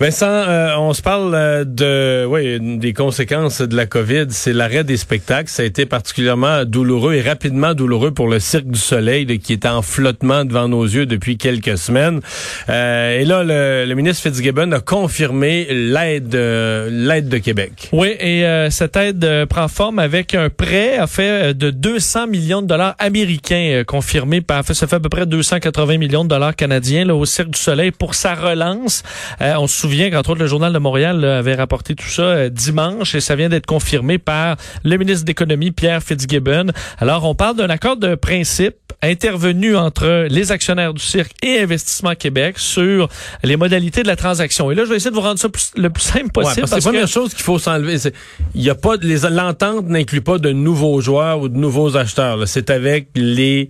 Vincent, euh, on se parle euh, de oui, des conséquences de la COVID. C'est l'arrêt des spectacles. Ça a été particulièrement douloureux et rapidement douloureux pour le Cirque du Soleil qui est en flottement devant nos yeux depuis quelques semaines. Euh, et là, le, ministre Fitzgibbon a confirmé l'aide l'aide de Québec. Oui, et cette aide prend forme avec un prêt à fait de 200 millions de dollars américains confirmé par ça fait à peu près 280 millions de dollars canadiens là, au Cirque du Soleil pour sa relance. on se souviens qu'entre autres le Journal de Montréal avait rapporté tout ça euh, dimanche et ça vient d'être confirmé par le ministre d'économie Pierre Fitzgibbon. Alors on parle d'un accord de principe intervenu entre les actionnaires du cirque et Investissement Québec sur les modalités de la transaction. Et là, je vais essayer de vous rendre ça le plus simple possible. parce, que la première chose qu'il faut s'enlever, c'est il y a pas l'entente n'inclut pas de nouveaux joueurs ou de nouveaux acheteurs. C'est avec les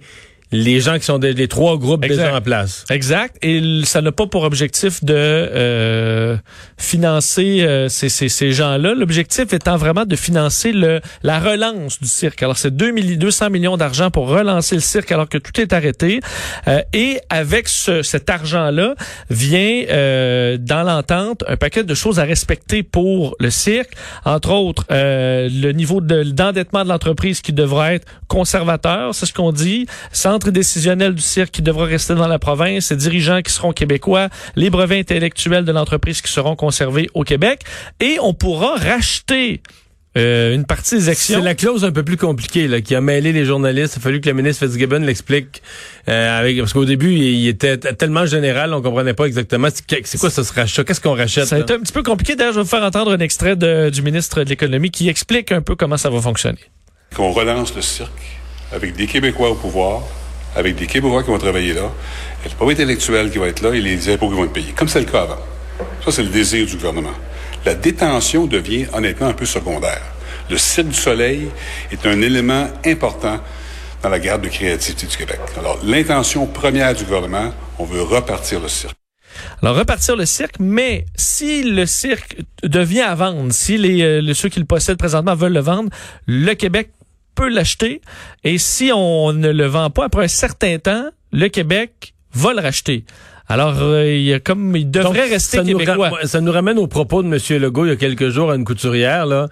les gens qui sont des, les trois groupes déjà en place. Exact. Et ça n'a pas pour objectif de euh, financer euh, ces, ces, ces gens-là. L'objectif étant vraiment de financer le la relance du cirque. Alors c'est 2 200 millions d'argent pour relancer le cirque alors que tout est arrêté. Euh, et avec ce, cet argent-là vient euh, dans l'entente un paquet de choses à respecter pour le cirque. Entre autres, euh, le niveau d'endettement de l'entreprise qui devra être conservateur, c'est ce qu'on dit. Centre décisionnel du cirque qui devra rester dans la province, les dirigeants qui seront québécois, les brevets intellectuels de l'entreprise qui seront conservés au Québec, et on pourra racheter euh, une partie des actions. C'est la clause un peu plus compliquée là, qui a mêlé les journalistes. Il a fallu que le ministre Fitzgibbon l'explique. Euh, avec, parce qu'au début, il, était tellement général, on comprenait pas exactement c'est quoi ça se rachat, qu'est-ce qu'on rachète. Ça a été un petit peu compliqué. D'ailleurs, je vais vous faire entendre un extrait de, du ministre de l'Économie qui explique un peu comment ça va fonctionner. Qu'on relance le cirque avec des Québécois au pouvoir, avec des Québécois qui vont travailler là, et le propriété intellectuel qui va être là et les impôts qui vont être payés, comme c'est le cas avant. Ça, c'est le désir du gouvernement. La détention devient honnêtement un peu secondaire. Le site du soleil est un élément important dans la garde de créativité du Québec. Alors, l'intention première du gouvernement, on veut repartir le cirque. Alors, repartir le cirque, mais si le cirque devient à vendre, si les, euh, ceux qui le possèdent présentement veulent le vendre, le Québec peut l'acheter. Et si on ne le vend pas après un certain temps, le Québec va le racheter. Alors, euh, il y a comme il devrait rester ça québécois. Nous ça nous ramène au propos de M. Legault il y a quelques jours à une couturière. Là.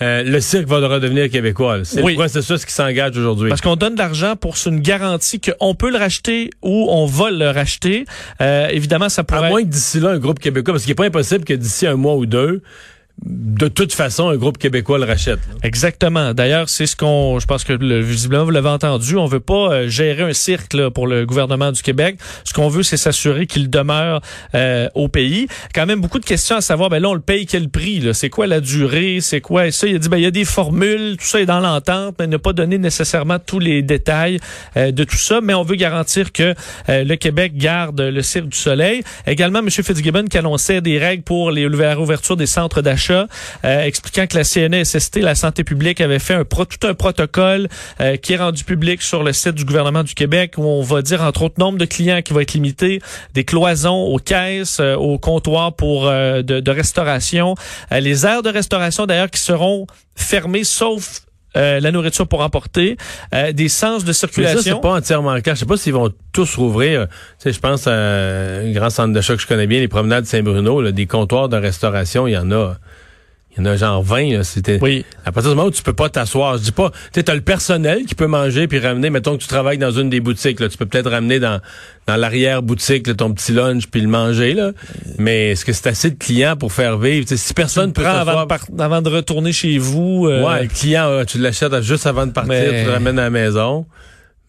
Euh, le cirque va redevenir québécois. C'est oui. le processus qui s'engage aujourd'hui. Parce qu'on donne de l'argent pour une garantie qu'on peut le racheter ou on va le racheter. Euh, évidemment, ça pourrait... À moins que d'ici là, un groupe québécois, parce qu'il n'est pas impossible que d'ici un mois ou deux, de toute façon, un groupe québécois le rachète. Exactement. D'ailleurs, c'est ce qu'on, je pense que le, visiblement vous l'avez entendu, on veut pas euh, gérer un cirque pour le gouvernement du Québec. Ce qu'on veut, c'est s'assurer qu'il demeure euh, au pays. Quand même beaucoup de questions à savoir. Ben là, on le paye quel prix C'est quoi la durée? C'est quoi? Ça Il a dit ben il y a des formules, tout ça est dans l'entente, mais n'a pas donné nécessairement tous les détails euh, de tout ça. Mais on veut garantir que le Québec garde le cirque du Soleil. Également, M. Fitzgibbon qui annonçait des règles pour les ouverture des centres d'achat euh, expliquant que la CNESST, la santé publique, avait fait un pro, tout un protocole euh, qui est rendu public sur le site du gouvernement du Québec où on va dire entre autres nombre de clients qui va être limité, des cloisons aux caisses, euh, aux comptoirs pour de, de, restauration, les aires de restauration d'ailleurs qui seront fermées sauf la nourriture pour emporter, des sens de circulation. Mais ça, c'est pas entièrement clair. Je sais pas s'ils vont tous rouvrir. Tu sais, je pense à un grand centre de choc que je connais bien, les promenades Saint-Bruno, des comptoirs de restauration, il y en a. Il y en a genre 20, c'était. Oui. À partir du moment où tu peux pas t'asseoir, je dis pas, tu sais, t'as le personnel qui peut manger puis ramener, mettons que tu travailles dans une des boutiques, là, tu peux peut-être ramener dans, dans l'arrière-boutique, ton petit lunch puis le manger, là. Mais est-ce que c'est assez de clients pour faire vivre? si personne peut avant de, avant de retourner chez vous. Euh, ouais, le client, tu l'achètes juste avant de partir, tu le ramènes à la maison.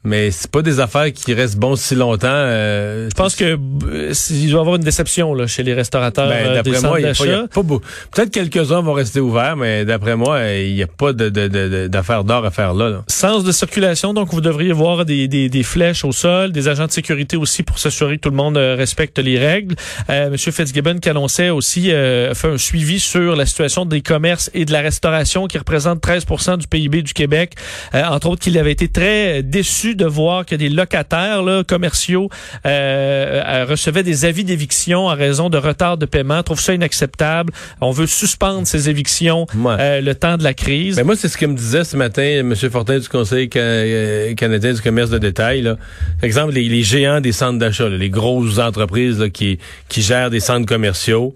Mais c'est pas des affaires qui restent bons si longtemps. Euh, je pense que euh, il doit y avoir une déception là, chez les restaurateurs. Ben, euh, d'après moi, il y a, pas Peut-être quelques-uns vont rester ouverts, mais d'après moi, il n'y a pas d'affaires d'or à faire là, là, Sens de circulation, donc vous devriez voir des, des, des, flèches au sol, des agents de sécurité aussi pour s'assurer que tout le monde respecte les règles. Euh, Monsieur Fitzgibbon qui annonçait aussi fait un suivi sur la situation des commerces et de la restauration qui représente 13% du PIB du Québec. entre autres, qu'il avait été très déçu de voir que des locataires là, commerciaux euh, euh, recevaient des avis d'éviction en raison de retard de paiement. Trouve ça inacceptable. On veut suspendre ces évictions euh, le temps de la crise. Ben moi, c'est ce que me disait ce matin M. Fortin du Conseil canadien du commerce de détail. Là. Par exemple, les, géants des centres d'achat, les grosses entreprises qui, qui gèrent des centres commerciaux.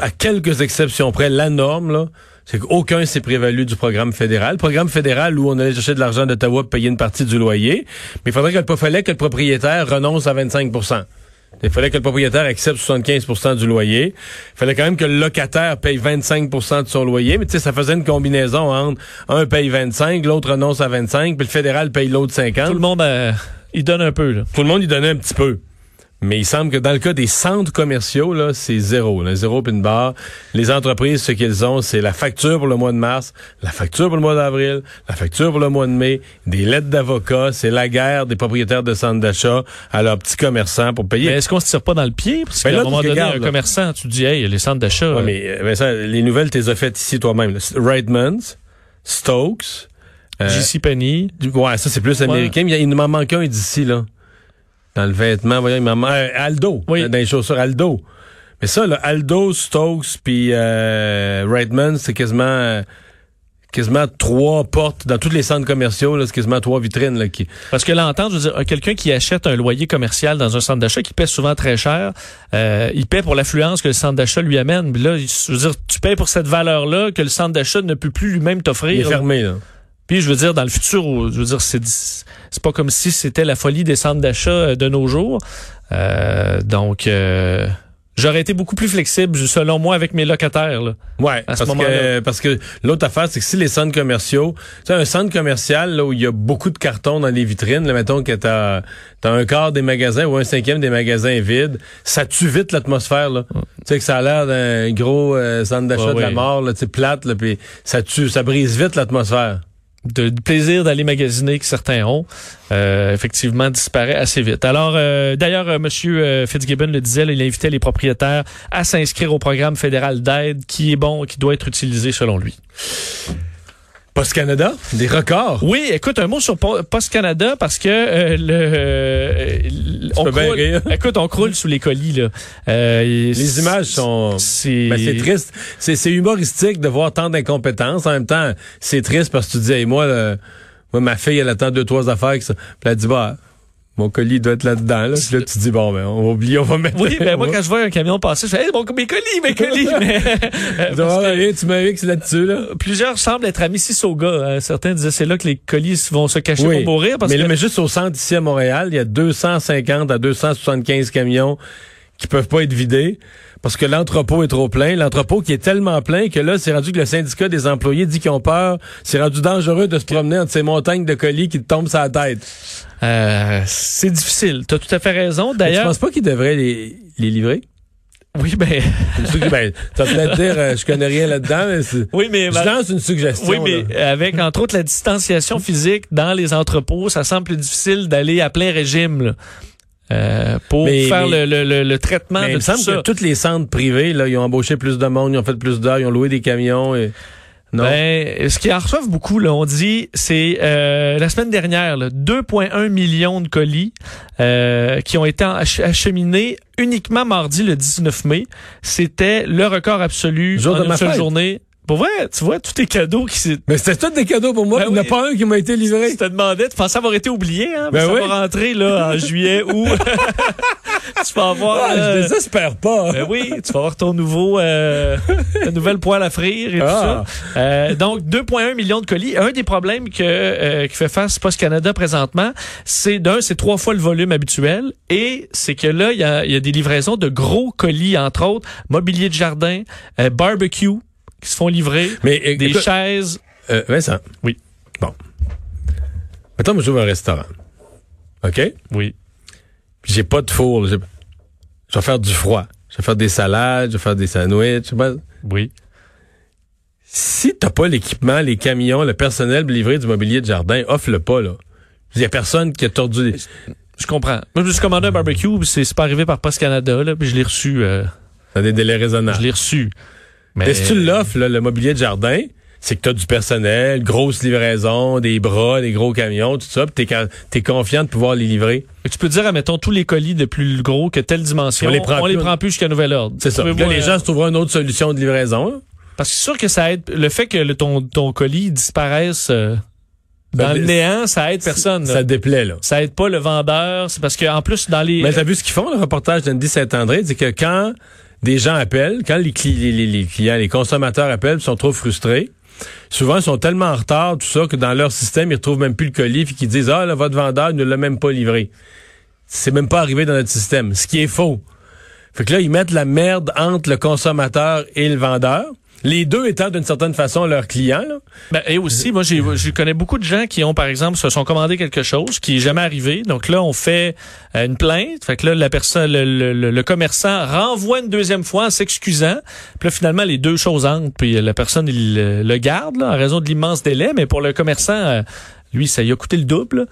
à quelques exceptions près, la norme, là, c'est qu'aucun s'est prévalu du programme fédéral. Programme fédéral où on allait chercher de l'argent d'Ottawa pour payer une partie du loyer. Mais il faudrait que le, fallait que le propriétaire renonce à 25% il fallait que le propriétaire accepte 75% du loyer. Il fallait quand même que le locataire paye 25% de son loyer. Mais tu sais, ça faisait une combinaison entre un paye 25, l'autre renonce à 25, puis le fédéral paye l'autre 50. Tout le monde, euh, il donne un peu. Là. Tout le monde y donnait un petit peu. Mais il semble que dans le cas des centres commerciaux, là, c'est zéro. Là, zéro une barre. Les entreprises, ce qu'elles ont, c'est la facture pour le mois de mars, la facture pour le mois d'avril, la facture pour le mois de mai, des lettres d'avocats. C'est la guerre des propriétaires de centres d'achat à leurs petits commerçants pour payer. Mais est-ce qu'on se tire pas dans le pied? Parce ben qu'à un moment donné, un commerçant, tu dis, hey, les centres d'achat. Ouais, mais euh, ça, les nouvelles, tu les as faites ici toi-même. Reitmans, Stokes, euh. Ouais, ça c'est plus américain. Mais il, m'en manque un d'ici, là. Dans le vêtement, voyons, il m'a euh, Aldo, oui. dans les chaussures Aldo. Mais ça, là, Aldo, Stokes, puis euh, Redmond, c'est quasiment euh, quasiment trois portes dans tous les centres commerciaux, c'est quasiment trois vitrines là qui. Parce que l'entente, je veux dire, quelqu'un qui achète un loyer commercial dans un centre d'achat qui paie souvent très cher, euh, il paie pour l'affluence que le centre d'achat lui amène. Puis là, je veux dire, tu payes pour cette valeur-là que le centre d'achat ne peut plus lui-même t'offrir. Il est fermé là. Puis je veux dire, dans le futur, je veux dire, c'est c'est pas comme si c'était la folie des centres d'achat euh, de nos jours. Euh, donc euh, J'aurais été beaucoup plus flexible, selon moi, avec mes locataires. Là, ouais, à ce parce, que, parce que l'autre affaire, c'est que si les centres commerciaux, tu sais, un centre commercial là, où il y a beaucoup de cartons dans les vitrines, là, mettons que t'as as un quart des magasins ou un cinquième des magasins vides, ça tue vite l'atmosphère. là. Tu sais que ça a l'air d'un gros centre d'achat de la mort, là, plate, là, puis ça tue, ça brise vite l'atmosphère de, plaisir d'aller magasiner que certains ont, euh, effectivement disparaît assez vite. Alors, euh, d'ailleurs, euh, Monsieur Fitzgibbon le disait, il invitait les propriétaires à s'inscrire au programme fédéral d'aide qui est bon, qui doit être utilisé selon lui. Post Canada, des records. Oui, écoute un mot sur Post Canada parce que euh, le, euh, on croule, écoute, on croule sous les colis là. Euh, les images sont, c'est ben, triste, c'est humoristique de voir tant d'incompétence. En même temps, c'est triste parce que tu dis, moi, moi, ma fille, elle attend deux trois affaires, que ça. puis elle dit bah mon colis doit être là-dedans. Là. Là, tu dis, bon, ben, on va oublier, on va mettre... Oui, ben moi, quand je vois un camion passer, je fais, hey, mon, mes colis, mes colis! mais, euh, tu m'as vu que c'est là-dessus, là. Plusieurs semblent être à Mississauga. Hein. Certains disaient, c'est là que les colis vont se cacher pour mourir. Parce mais, mais juste au centre ici à Montréal, il y a 250 à 275 camions qui peuvent pas être vidés parce que l'entrepôt est trop plein. L'entrepôt qui est tellement plein que là, c'est rendu que le syndicat des employés dit qu'ils ont peur. C'est rendu dangereux de se promener entre ces montagnes de colis qui te tombent sur la tête. Euh, c'est difficile. Tu as tout à fait raison. D'ailleurs, tu penses pas qu'ils devraient les, les livrer? Oui, ben. ben tu vas peut-être dire, euh, je connais rien là-dedans, mais Oui, mais. Je lance une suggestion. Oui, mais avec, entre autres, la distanciation physique dans les entrepôts, ça semble plus difficile d'aller à plein régime, là. Euh, pour faire le, le, le, traitement de il me semble que tous les centres privés, là, ils ont embauché plus de monde, ils ont fait plus d'heures, ils ont loué des camions. Et... Non? Ben, ce qui en reçoivent beaucoup, là, on dit, c'est euh, la semaine dernière, 2,1 millions de colis euh, qui ont été acheminés uniquement mardi le 19 mai. C'était le record absolu Jour en de une seule journée. Pour vrai, tu vois, tous tes cadeaux qui s'est... Mais c'était tous des cadeaux pour moi. Ben il n'y en a pas un qui m'a été livré. Je te demandais, tu pensais avoir été oublié, hein? Ben ça va rentrer, là, en juillet, ou tu vas avoir... Ah, je euh, désespère pas. Ben oui, tu vas avoir ton nouveau, euh, ta nouvelle poêle à frire et tout ah. ça. Euh, donc, 2,1 millions de colis. Un des problèmes que, euh, qui fait face Post Canada présentement, c'est d'un, c'est trois fois le volume habituel. Et c'est que là, il y a, y a des livraisons de gros colis, entre autres, mobilier de jardin, barbecue, qui se font livrer, Mais, des chaises. Euh, Vincent. Oui. Bon. Maintenant, moi, j'ouvre un restaurant. OK? Oui. Puis j'ai pas de four. Je vais faire du froid. Je vais faire des salades, je vais faire des sandwichs. Oui. Si t'as pas l'équipement, les camions, le personnel pour livrer du mobilier de jardin, offre-le pas, là. Il y a personne qui a tordu les... Je comprends. Moi, je me suis commandé un barbecue, c'est pas arrivé par Post Canada, là, puis je l'ai reçu. Euh... Dans des délais raisonnables. Je l'ai reçu. Mais si tu l'offres, le mobilier de jardin, c'est que tu as du personnel, grosse livraison, des bras, des gros camions, tout ça, puis t'es es confiant de pouvoir les livrer. tu peux dire, admettons, tous les colis de plus gros que telle dimension, on les prend, les prend plus jusqu'à nouvel ordre. C'est ça. Là, les gens se trouveront une autre solution de livraison. Hein. Parce que c'est sûr que ça aide, le fait que ton, ton colis disparaisse... Euh, dans le néant, ça aide personne. Ça déplaît, là. Ça aide pas le vendeur. C'est parce qu'en plus, dans les... Mais t'as vu ce qu'ils font, le reportage d'Andy Saint-André, c'est que quand des gens appellent, quand les, clients, les consommateurs appellent, ils sont trop frustrés. Souvent, ils sont tellement en retard, tout ça, que dans leur système, ils retrouvent même plus le colis, et qu'ils disent, ah, là, votre vendeur ne l'a même pas livré. C'est même pas arrivé dans notre système. Ce qui est faux. Fait que là, ils mettent la merde entre le consommateur et le vendeur. Les deux étant d'une certaine façon leurs clients. Là. Ben, et aussi, moi, je connais beaucoup de gens qui ont, par exemple, se sont commandés quelque chose qui est jamais arrivé. Donc là, on fait euh, une plainte. Fait que là, la personne, le, commerçant renvoie une deuxième fois en s'excusant. Puis là, finalement, les deux choses entrent. Puis la personne, il le garde là, en raison de l'immense délai. Mais pour le commerçant, euh, lui, ça lui a coûté le double.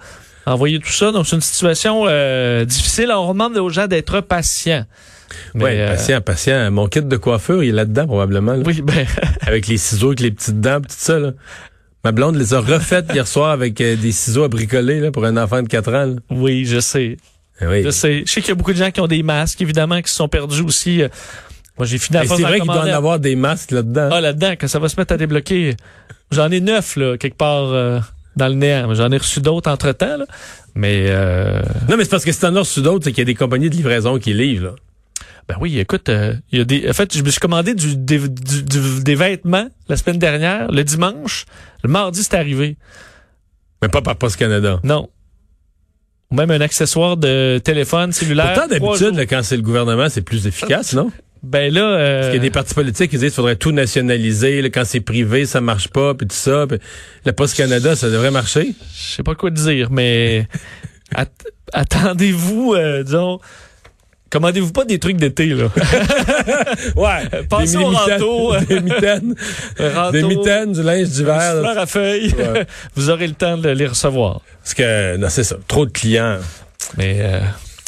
Envoyer tout ça. Donc, c'est une situation euh, difficile. On demande aux gens d'être patients. Oui, euh, patient, patient. Mon kit de coiffure, il est là-dedans probablement. Oui, ben. avec les ciseaux, avec les petites dents, tout ça. Là. Ma blonde les a refaites hier soir avec euh, des ciseaux à bricoler là, pour un enfant de 4 ans. Oui, je sais. Eh oui. Je sais. Je sais qu'il y a beaucoup de gens qui ont des masques, évidemment, qui se sont perdus aussi. Moi, j'ai fini à C'est vrai qu'il doit en avoir des masques là-dedans. Ah, là-dedans, quand ça va se mettre à débloquer. J'en ai neuf, là, quelque part euh, dans le néant. J'en ai reçu d'autres entre-temps, là. Mais... Non, mais c'est parce que si en as reçu d'autres, c'est qu'il y a des compagnies de livraison qui livrent, là. Ben oui, écoute, euh, il y a des. En fait, je me suis commandé du, des, des vêtements la semaine dernière, le dimanche. Le mardi, c'est arrivé. Mais pas par Post Canada. Non. Ou même un accessoire de téléphone cellulaire. Pourtant, d'habitude, quand c'est le gouvernement, c'est plus efficace, non? Ben là, euh... parce qu'il y a des partis politiques qui disent qu'il faudrait tout nationaliser. Là, quand c'est privé, ça marche pas, puis tout ça. Puis le Post Canada, ça devrait marcher. Je sais pas quoi dire, mais attendez-vous, euh, disons Commandez-vous pas des trucs d'été, là? ouais. Pensez des au râteau. Des mitaines. Des mitaines, du linge d'hiver. Fleurs à feuilles. Vous aurez le temps de les recevoir. Parce que, non, c'est ça. Trop de clients. Mais, euh,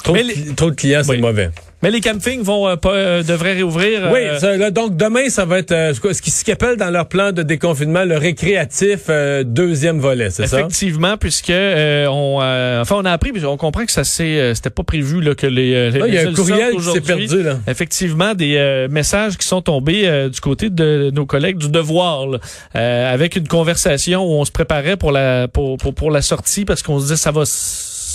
trop, de, trop, de, clients, c'est mauvais. Mais les campings vont euh, pas euh, devraient réouvrir. Oui, euh, donc demain ça va être ce qu'ils ce appellent dans leur plan de déconfinement le récréatif deuxième volet, c'est ça? Effectivement, puisque on enfin on a appris on comprend que ça c'est c'était pas prévu là que les, il y a un courriel qui s'est perdu là. Effectivement des messages qui sont tombés du côté de nos collègues du devoir avec une conversation où on se préparait pour la pour pour, pour la sortie parce qu'on se disait ça va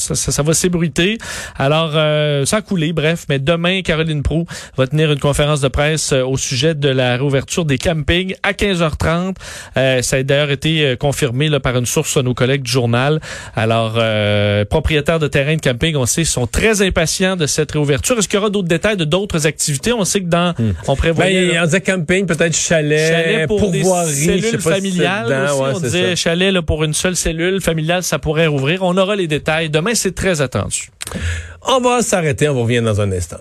ça, ça, va s'ébruiter. Alors, euh, ça a coulé, bref. Mais demain, Caroline Prou va tenir une conférence de presse euh, au sujet de la réouverture des campings à 15h30. Euh, ça a d'ailleurs été euh, confirmé là, par une source de nos collègues du journal. Alors, euh, propriétaires de terrains de camping, on sait, sont très impatients de cette réouverture. Est-ce qu'il y aura d'autres détails de d'autres activités? On sait que dans... Hmm. On prévoit... Ben, on disait camping, peut-être chalet, chalet pour pourvoirie, des cellules familiales. on disait chalet là, pour une seule cellule familiale, ça pourrait rouvrir. On aura les détails demain c'est très attendu. On va s'arrêter, on revient dans un instant.